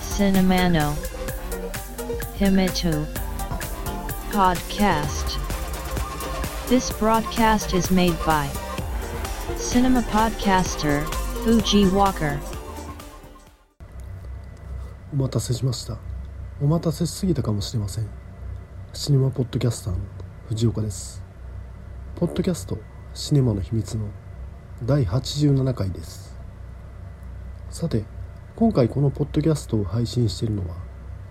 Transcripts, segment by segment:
Cinemano Himitu Podcast This broadcast is made by Cinema Podcaster Fuji Walker お待たせしましたお待たせしすぎたかもしれませんシネマポッドキャスターの藤岡ですポッドキャストシネマの秘密の第87回です。さて今回このポッドキャストを配信しているのは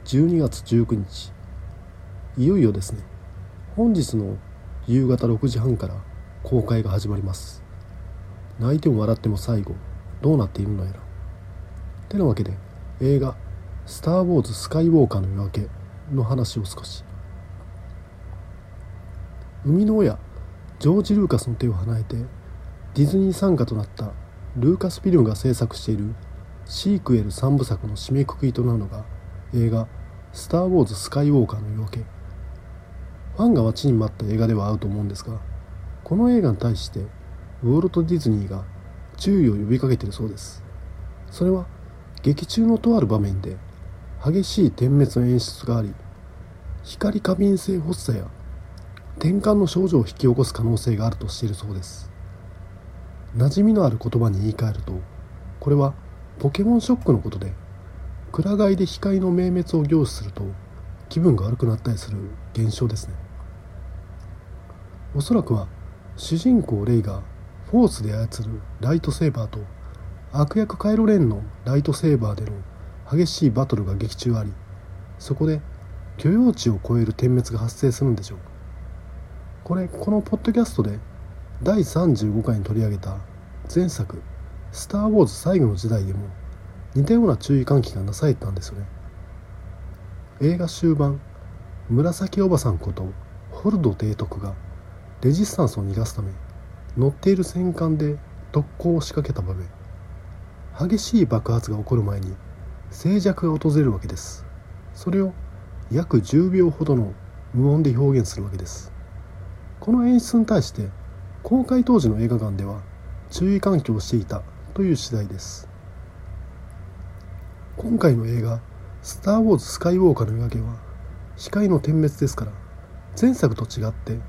12月19日。いよいよですね。本日の夕方6時半から公開が始まります。泣いても笑っても最後どうなっているのやら。てなわけで映画「スター・ウォーズ・スカイウォーカーの夜明け」の話を少し。生みの親ジョージ・ルーカスの手を離れてディズニー傘下となったルーカスフィルムが制作しているシークエル3部作の締めくくりとなるのが映画「スター・ウォーズ・スカイウォーカーの夜明け」ファンが待ちに待った映画ではあると思うんですがこの映画に対してウォルト・ディズニーが注意を呼びかけているそうです。それは劇中のとある場面で激しい点滅の演出があり光過敏性発作や転換の症状を引き起こす可能性があるとしているそうです。馴染みのある言葉に言い換えるとこれはポケモンショックのことでくら替えで光の明滅を凝視すると気分が悪くなったりする現象ですね。おそらくは主人公レイがフォースで操るライトセーバーと悪役カイロレンのライトセーバーでの激しいバトルが劇中ありそこで許容値を超える点滅が発生するんでしょう。これこのポッドキャストで第35回に取り上げた前作「スター・ウォーズ最後の時代」でも似たような注意喚起がなされたんですよね。映画終盤紫おばさんことホルド提督がレジスタンスを逃がすため乗っている戦艦で特攻を仕掛けた場面。激しい爆発が起こる前に静寂が訪れるわけです。それを約10秒ほどの無音で表現するわけです。この演出に対して公開当時の映画館では注意喚起をしていたという次第です。今回の映画「スター・ウォーズ・スカイウォーカーの夜明け」は光の点滅ですから前作と違って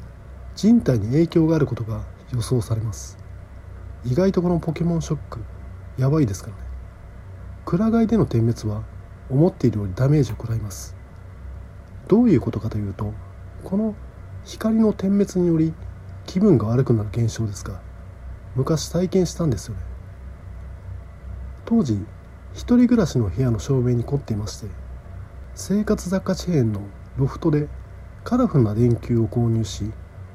人体に影響があることが予想されます。意外とこのポケモンショックやばいですからね。くら替えでの点滅は思っているよりダメージを食らいます。どういうことかというとこの光の点滅により気分が悪くなる現象ですが昔体験したんですよね。当時一人暮らしの部屋の照明に凝っていまして生活雑貨チェーンのロフトでカラフルな電球を購入し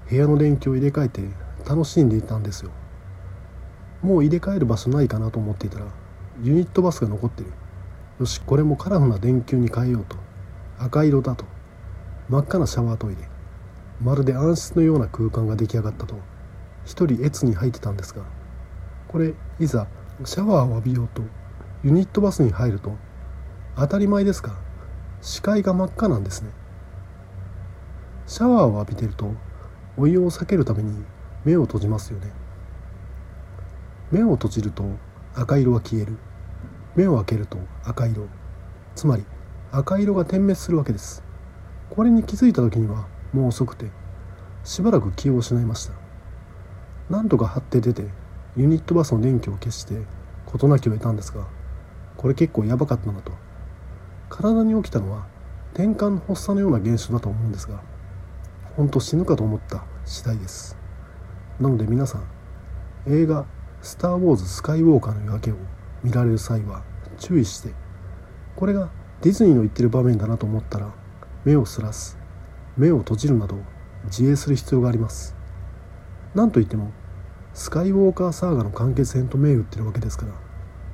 部屋の電球を入れ替えて楽しんでいたんですよ。もう入れ替える場所ないかなと思っていたらユニットバスが残ってる。よしこれもカラフルな電球に変えようと。赤色だと。真っ赤なシャワートイレ。まるで暗室のような空間が出来上がったと。一人越に入ってたんですがこれいざシャワーを浴びようとユニットバスに入ると当たり前ですが視界が真っ赤なんですね。シャワーを浴びてるとお湯を避けるために目を閉じますよね。目を閉じると赤色が消える。目を開けると赤色。つまり赤色が点滅するわけです。これに気づいた時にはもう遅くてしばらく気を失いました。なんとか張って出てユニットバスの電気を消して事なきを得たんですがこれ結構やばかったなと。体に起きたのは転換の発作のような現象だと思うんですが本当死ぬかと思った次第です。なので皆さん映画「スター・ウォーズ・スカイウォーカーの夜明け」を見られる際は注意してこれがディズニーの言ってる場面だなと思ったら目をそらす。目を閉じるなど自衛する必要がありますなんといってもスカイウォーカーサーガの完結編と銘打ってるわけですから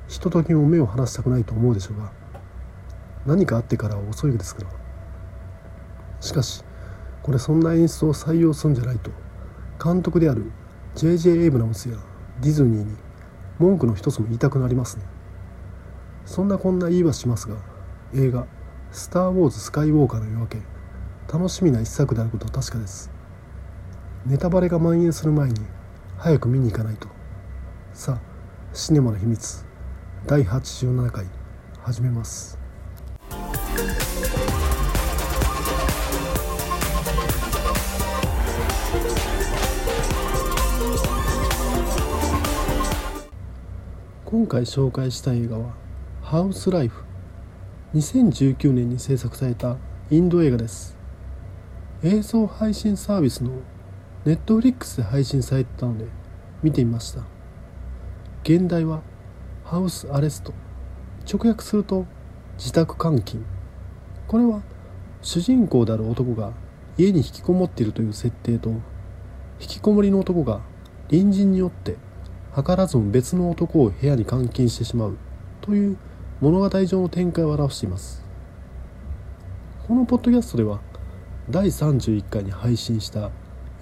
ひとときも目を離したくないと思うでしょうが何かあってからは遅いですからしかしこれそんな演出を採用するんじゃないと監督である J.J. エイブラムスやディズニーに文句の一つも言いたくなりますねそんなこんな言いはしますが映画「スター・ウォーズ・スカイウォーカーの夜明け」楽しみな一作であることは確かです。ネタバレが蔓延する前に早く見に行かないと。さあシネマの秘密。第87回始めます。今回紹介した映画は「ハウスライフ」2019年に制作されたインド映画です。映像配信サービスのネットフリックスで配信されてたので見てみました。現代はハウスアレスト。直訳すると自宅監禁。これは主人公である男が家に引きこもっているという設定と引きこもりの男が隣人によって図らずも別の男を部屋に監禁してしまうという物語上の展開を表しています。このポッドキャストでは第31回に配信した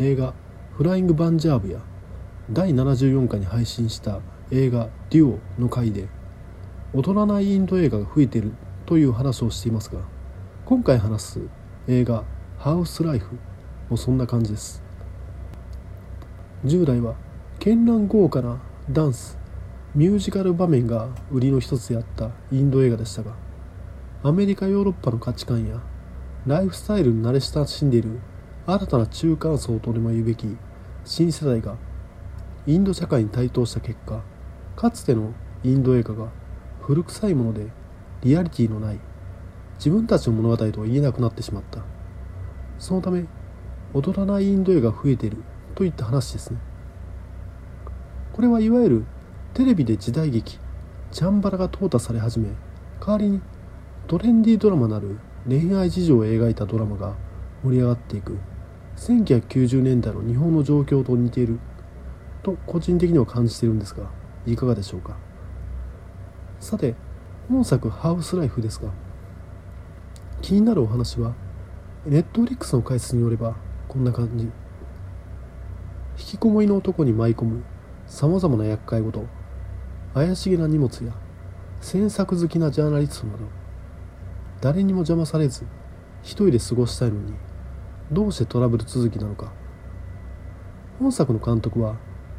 映画「フライング・バンジャーブ」や第74回に配信した映画「デュオ」の回で踊らないインド映画が増えているという話をしていますが今回話す映画「ハウスライフ」もそんな感じです。従来は絢爛豪華なダンスミュージカル場面が売りの一つであったインド映画でしたがアメリカヨーロッパの価値観やライフスタイルに慣れ親しんでいる。新たな中間層とでも言うべき。新世代が。インド社会に台頭した結果。かつてのインド映画が。古臭いもので。リアリティのない。自分たちの物語とは言えなくなってしまった。そのため踊らないインド映画が増えている。といった話ですね。これはいわゆるテレビで時代劇。チャンバラが淘汰され始め代わりにトレンディードラマなる恋愛事情を描いたドラマが盛り上がっていく。1990年代の日本の状況と似ている。と個人的には感じているんですがいかがでしょうか。さて本作「ハウスライフ」ですが気になるお話はネットフリックスの解説によればこんな感じ。引きこもりの男に舞い込むさまざまな厄介事。怪しげな荷物や詮索好きなジャーナリストなど。誰にも邪魔されず一人で過ごしたいのにどうしてトラブル続きなのか。本作の監督は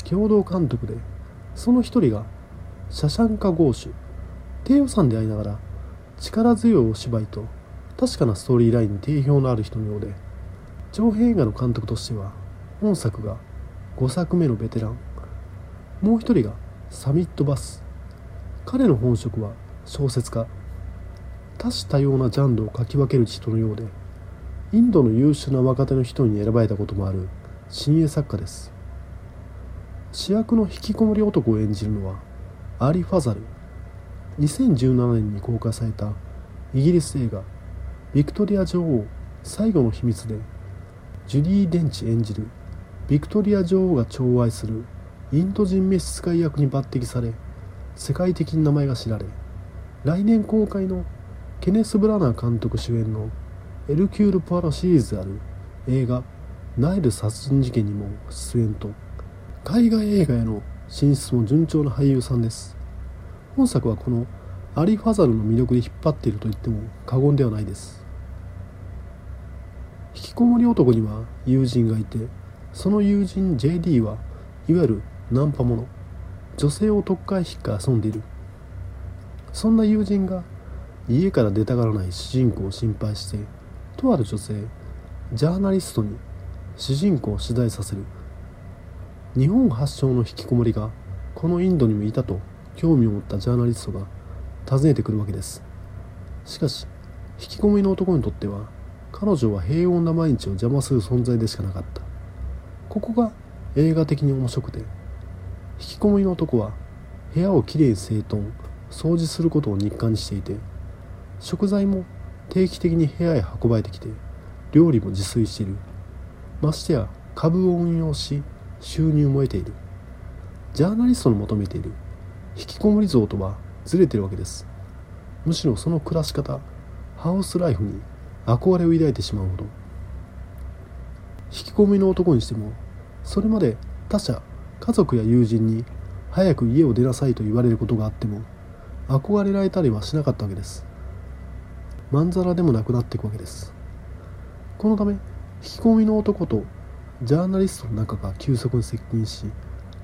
共同監督でその一人がシャシャンカ・ゴーシュ低予算でありながら力強いお芝居と確かなストーリーラインに定評のある人のようで長編映画の監督としては本作が5作目のベテラン。もう一人がサミットバス。彼の本職は小説家。多種多様なジャンルを書き分ける人のようでインドの優秀な若手の人に選ばれたこともある新鋭作家です。主役の引きこもり男を演じるのはアリ・ファザル。2017年に公開されたイギリス映画「ビクトリア女王最後の秘密」でジュディ・デンチ演じるビクトリア女王が寵愛するインド人召使い役に抜擢され世界的に名前が知られ来年公開のケネス・ブラナー監督主演のエルキュール・ポアロシリーズである映画「ナイル殺人事件」にも出演と海外映画への進出も順調な俳優さんです。本作はこのアリ・ファザルの魅力で引っ張っていると言っても過言ではないです。引きこもり男には友人がいてその友人 JD はいわゆるナンパ者女性を特会引っか遊んでいる。そんな友人が家から出たがらない主人公を心配してとある女性ジャーナリストに主人公を取材させる。日本発祥の引きこもりがこのインドにもいたと興味を持ったジャーナリストが訪ねてくるわけです。しかし引きこもりの男にとっては彼女は平穏な毎日を邪魔する存在でしかなかった。ここが映画的に面白くて引きこもりの男は部屋をきれいに整頓掃除することを日課にしていて食材も定期的に部屋へ運ばれてきて料理も自炊している。ましてや株を運用し収入も得ている。ジャーナリストの求めている。引きこもり像とはずれてるわけです。むしろその暮らし方ハウスライフに憧れを抱いてしまうほど。引きこもりの男にしてもそれまで他者家族や友人に早く家を出なさいと言われることがあっても憧れられたりはしなかったわけです。まんざらでもなくなっていくわけです。このため引きこもりの男とジャーナリストの仲が急速に接近し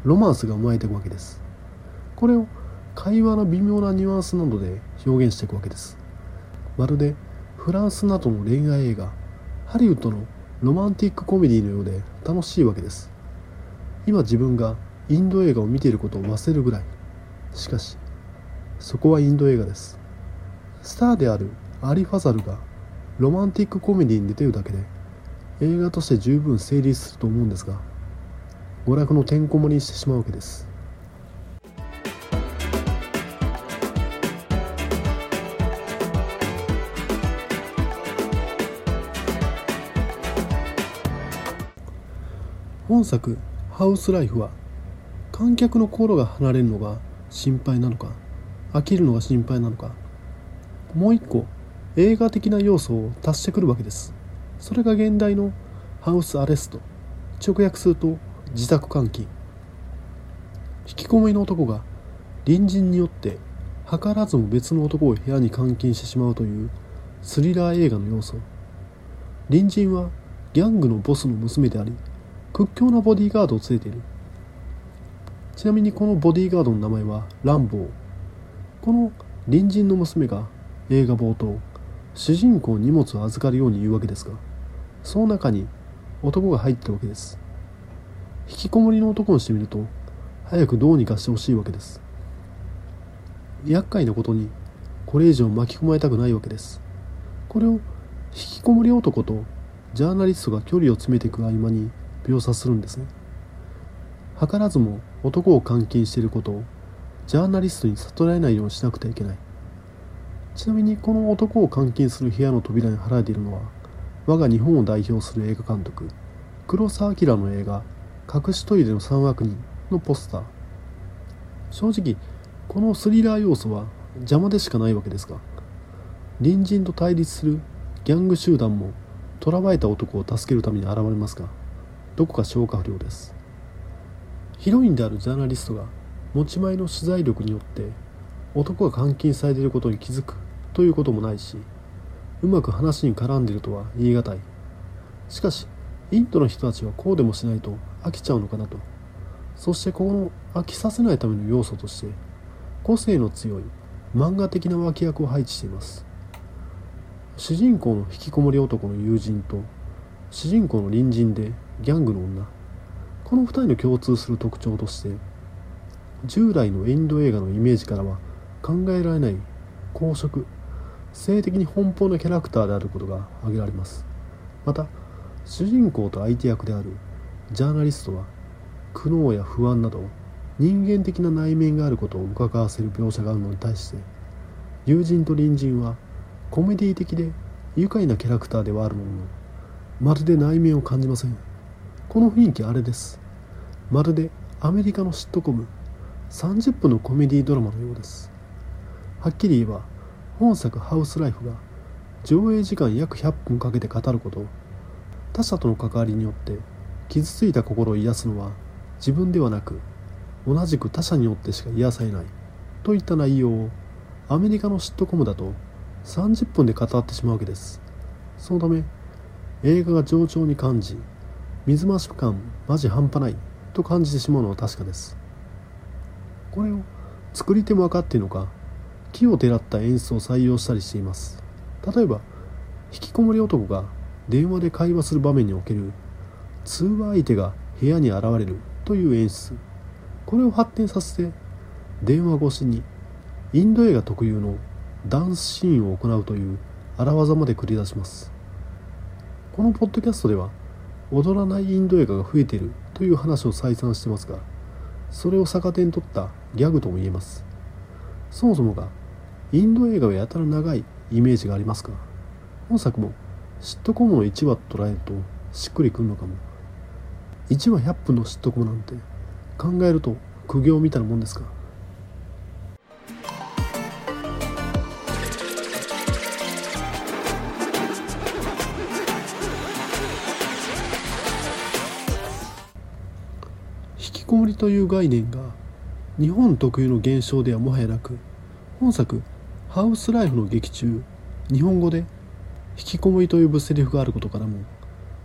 ロマンスが生まれていくわけです。これを会話の微妙なニュアンスなどで表現していくわけです。まるでフランスなどの恋愛映画ハリウッドのロマンティックコメディのようで楽しいわけです。今自分がインド映画を見ていることを忘れるぐらい。しかしそこはインド映画です。スターであるアリ・ファザルがロマンティックコメディに出てるだけで映画として十分成立すると思うんですが娯楽のてんこ盛りにしてしまうわけです。本作「ハウスライフ」は観客の心が離れるのが心配なのか飽きるのが心配なのかもう一個映画的な要素を足してくるわけです。それが現代のハウスアレスト直訳すると自宅監禁。引きこもりの男が隣人によって図らずも別の男を部屋に監禁してしまうというスリラー映画の要素。隣人はギャングのボスの娘であり屈強なボディーガードを連れている。ちなみにこのボディーガードの名前はランボー。この隣人の娘が映画冒頭主人公に荷物を預かるように言うわけですがその中に男が入ってるわけです。引きこもりの男にしてみると早くどうにかしてほしいわけです。厄介なことにこれ以上巻き込まれたくないわけです。これを引きこもり男とジャーナリストが距離を詰めていく合間に描写するんですね。図らずも男を監禁していることをジャーナリストに悟られないようにしなくてはいけない。ちなみにこの男を監禁する部屋の扉に貼られているのは我が日本を代表する映画監督黒澤明の映画「隠しトイレの三悪人」のポスター。正直このスリラー要素は邪魔でしかないわけですが隣人と対立するギャング集団も捕らわれた男を助けるために現れますがどこか消化不良です。ヒロインであるジャーナリストが持ち前の取材力によって男が監禁されていることに気づくということもないしうまく話に絡んでるとは言い難い。しかしインドの人たちはこうでもしないと飽きちゃうのかなと。そしてこの飽きさせないための要素として個性の強い漫画的な脇役を配置しています。主人公の引きこもり男の友人と主人公の隣人でギャングの女。この2人の共通する特徴として従来のインド映画のイメージからは考えられない公職性的に奔放なキャラクターであることが挙げられます。また主人公と相手役であるジャーナリストは苦悩や不安など人間的な内面があることを伺わせる描写があるのに対して友人と隣人はコメディ的で愉快なキャラクターではあるもののまるで内面を感じません。この雰囲気あれです。まるでアメリカのシットコム30分のコメディドラマのようです。はっきり言えば本作「ハウスライフ」が上映時間約100分かけて語ること。他者との関わりによって傷ついた心を癒すのは自分ではなく同じく他者によってしか癒されないといった内容をアメリカのシットコムだと30分で語ってしまうわけです。そのため映画が冗長に感じ水増し感マジ半端ないと感じてしまうのは確かです。これを作り手も分かっているのか木をてらった演出を採用したりしています。例えば引きこもり男が電話で会話する場面における通話相手が部屋に現れるという演出。これを発展させて電話越しにインド映画特有のダンスシーンを行うという荒技まで繰り出します。このポッドキャストでは踊らないインド映画が増えているという話を再三してますがそれを逆手に取ったギャグとも言えます。そもそもがインド映画はやたら長いイメージがありますが本作もシットコムの1話と捉えるとしっくりくるのかも。1話100分のシットコムなんて考えると苦行みたいなもんですか？引きこもりという概念が日本特有の現象ではもはやなく本作「ハウスライフ」の劇中日本語で「引きこもり」と呼ぶセリフがあることからも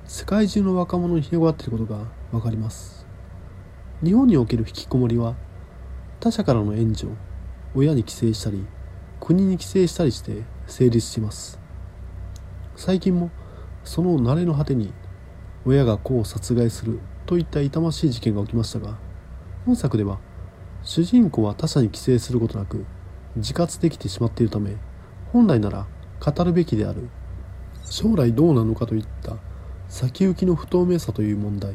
世界中の若者に広がっていることが分かります。日本における引きこもりは他者からの援助親に寄生したり国に寄生したりして成立します。最近もその慣れの果てに親が子を殺害するといった痛ましい事件が起きましたが本作では主人公は他者に寄生することなく自活できてしまっているため本来なら語るべきである。将来どうなのかといった先行きの不透明さという問題。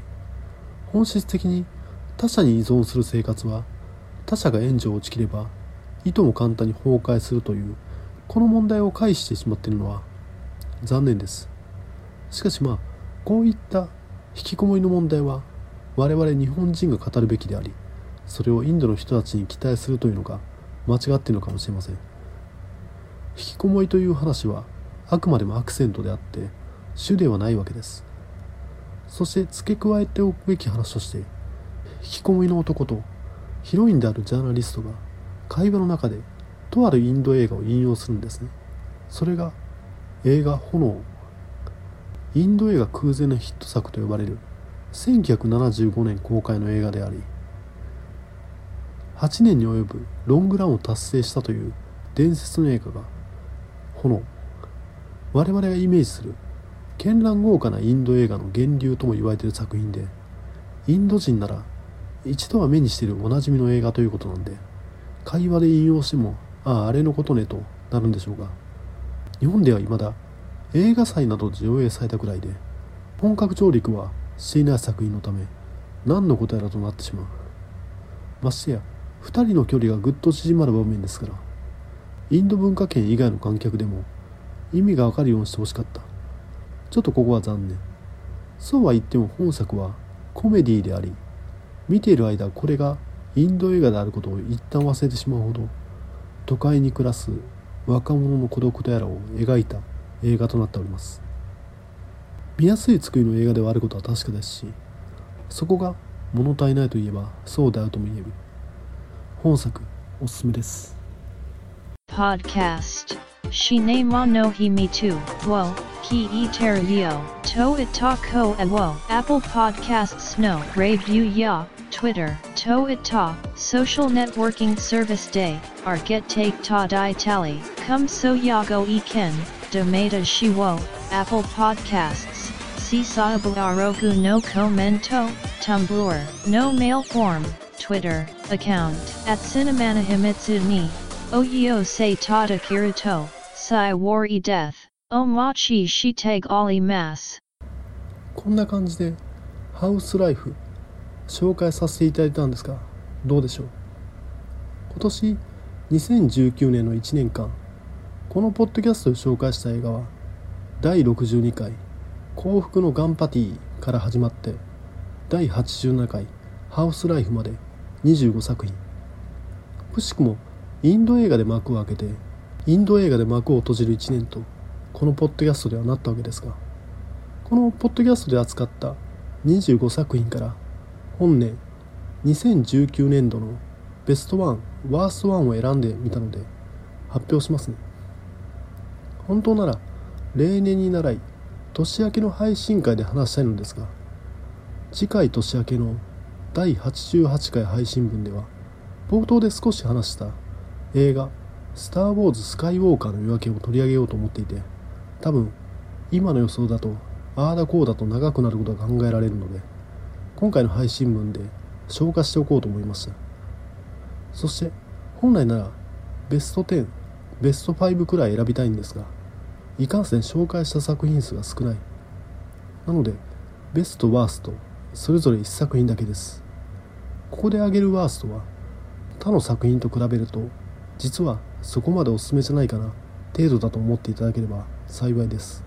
本質的に他者に依存する生活は他者が援助を打ち切ればいとも簡単に崩壊するというこの問題を回避してしまっているのは残念です。しかしまあこういった引きこもりの問題は我々日本人が語るべきでありそれをインドの人たちに期待するというのが間違っているのかもしれません。引きこもりという話はあくまでもアクセントであって主ではないわけです。そして付け加えておくべき話として引きこもりの男とヒロインであるジャーナリストが会話の中でとあるインド映画を引用するんですね。それが映画「炎」インド映画空前のヒット作と呼ばれる1975年公開の映画であり8年に及ぶロングランを達成したという伝説の映画が「炎」我々がイメージする絢爛豪華なインド映画の源流とも言われている作品でインド人なら一度は目にしているおなじみの映画ということなんで会話で引用してもあああれのことねとなるんでしょうが日本では未だ映画祭などで上映されたくらいで本格上陸はしていない作品のため何のことやらとなってしまう。ましてや2人の距離がぐっと縮まる場面ですからインド文化圏以外の観客でも意味がわかるようにしてほしかった。ちょっとここは残念。そうは言っても本作はコメディであり見ている間これがインド映画であることを一旦忘れてしまうほど都会に暮らす若者の孤独とやらを描いた映画となっております。見やすい作りの映画ではあることは確かですしそこが物足りないといえばそうであるとも言える。本作おすすめです Podcast. Shine mo no hi me too. Wo, ki e ter yo. To it ta ko a wo. Apple Podcasts no. Rave you ya. Twitter. To it ta. Social networking service day. Our get take ta di tally. Come so ya go e ken. Domata shi wo. Apple Podcasts. Sisabu arogu no commento. Tumblr. No mail form. Twitter. Account. At Cinemana Himitsu ni. Oyo se tata kiruto, sai wari death, omachi shiteg ali mas. こんな感じでハウスライフ紹介させていただいたんですがどうでしょう？今年2019年の1年間このポッドキャストで紹介した映画は第62回幸福のガンパティから始まって第87回ハウスライフまで25作品。くしくもインド映画で幕を開けてインド映画で幕を閉じる1年とこのポッドキャストではなったわけですがこのポッドキャストで扱った25作品から本年2019年度のベストワンワーストワンを選んでみたので発表しますね。本当なら例年に習い年明けの配信会で話したいのですが次回年明けの第88回配信分では冒頭で少し話した映画「スター・ウォーズ・スカイウォーカー」の夜明けを取り上げようと思っていて多分今の予想だとああだこうだと長くなることが考えられるので今回の配信分で消化しておこうと思いましたそして本来ならベスト10ベスト5くらい選びたいんですがいかんせん紹介した作品数が少ない。なのでベストワーストそれぞれ1作品だけです。ここで挙げるワーストは他の作品と比べると実はそこまでおすすめじゃないかな程度だと思っていただければ幸いです。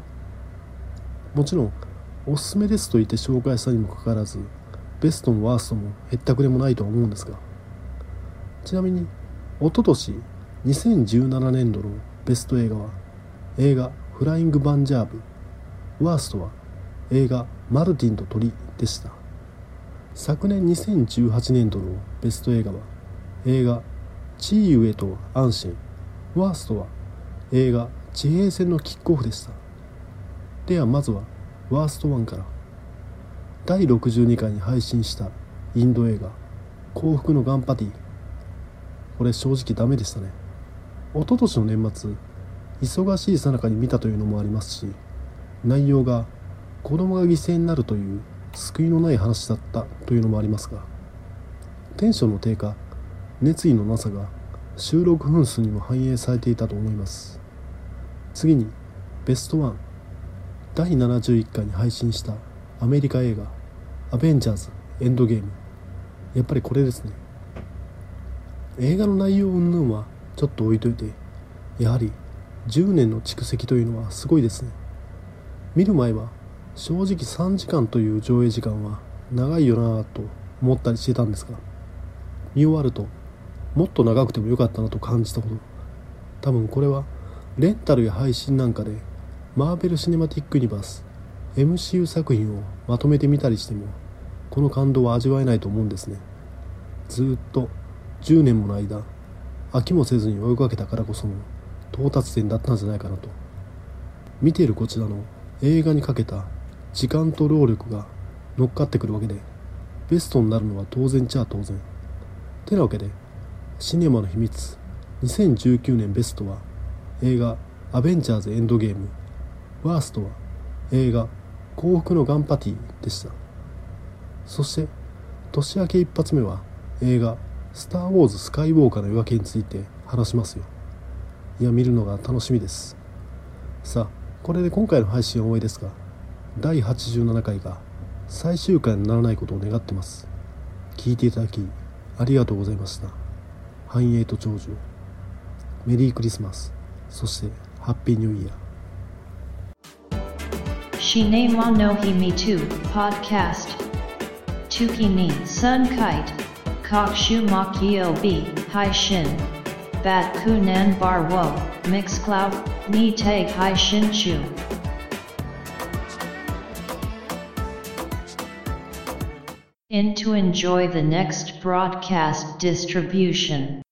もちろんおすすめですと言って紹介したにもかかわらずベストもワーストもへったくれもないとは思うんですがちなみにおととし2017年度のベスト映画は映画「フライング・バンジャーブ」ワーストは映画「マルティンと鳥」でした。昨年2018年度のベスト映画は映画「地位ゆえと安心」ワーストは映画「地平線のキックオフ」でした。ではまずはワースト1から。第62回に配信したインド映画幸福のガンパティ。これ正直ダメでしたね。一昨年の年末忙しいさなかに見たというのもありますし内容が子供が犠牲になるという救いのない話だったというのもありますがテンションの低下熱意のなさが収録分数にも反映されていたと思います。次にベストワン第71回に配信したアメリカ映画「アベンジャーズエンドゲーム」やっぱりこれですね。映画の内容云々はちょっと置いといてやはり10年の蓄積というのはすごいですね。見る前は正直3時間という上映時間は長いよなぁと思ったりしてたんですが見終わるともっと長くてもよかったなと感じたこと。多分これはレンタルや配信なんかでマーベル・シネマティック・ユニバース MCU 作品をまとめてみたりしてもこの感動は味わえないと思うんですね。ずっと10年もの間飽きもせずに追いかけたからこその到達点だったんじゃないかなと。見ているこちらの映画にかけた時間と労力が乗っかってくるわけでベストになるのは当然ちゃ当然。てなわけでシネマの秘密2019年ベストは映画アベンジャーズエンドゲーム。ワーストは映画幸福のガンパティでした。そして年明け一発目は映画スター・ウォーズ・スカイウォーカーの夜明けについて話しますよ。いや見るのが楽しみです。さあこれで今回の配信は終わりですが第87回が最終回にならないことを願ってます。聞いていただきありがとうございました。繁栄と長寿。メリークリスマス。そしてハッピーニューイヤー。死ねまの日みとポッドキャスト月に3回各種巻き曜日配信バックナンバーをミックスクラウドにて配信中 you In to enjoy the next broadcast distribution.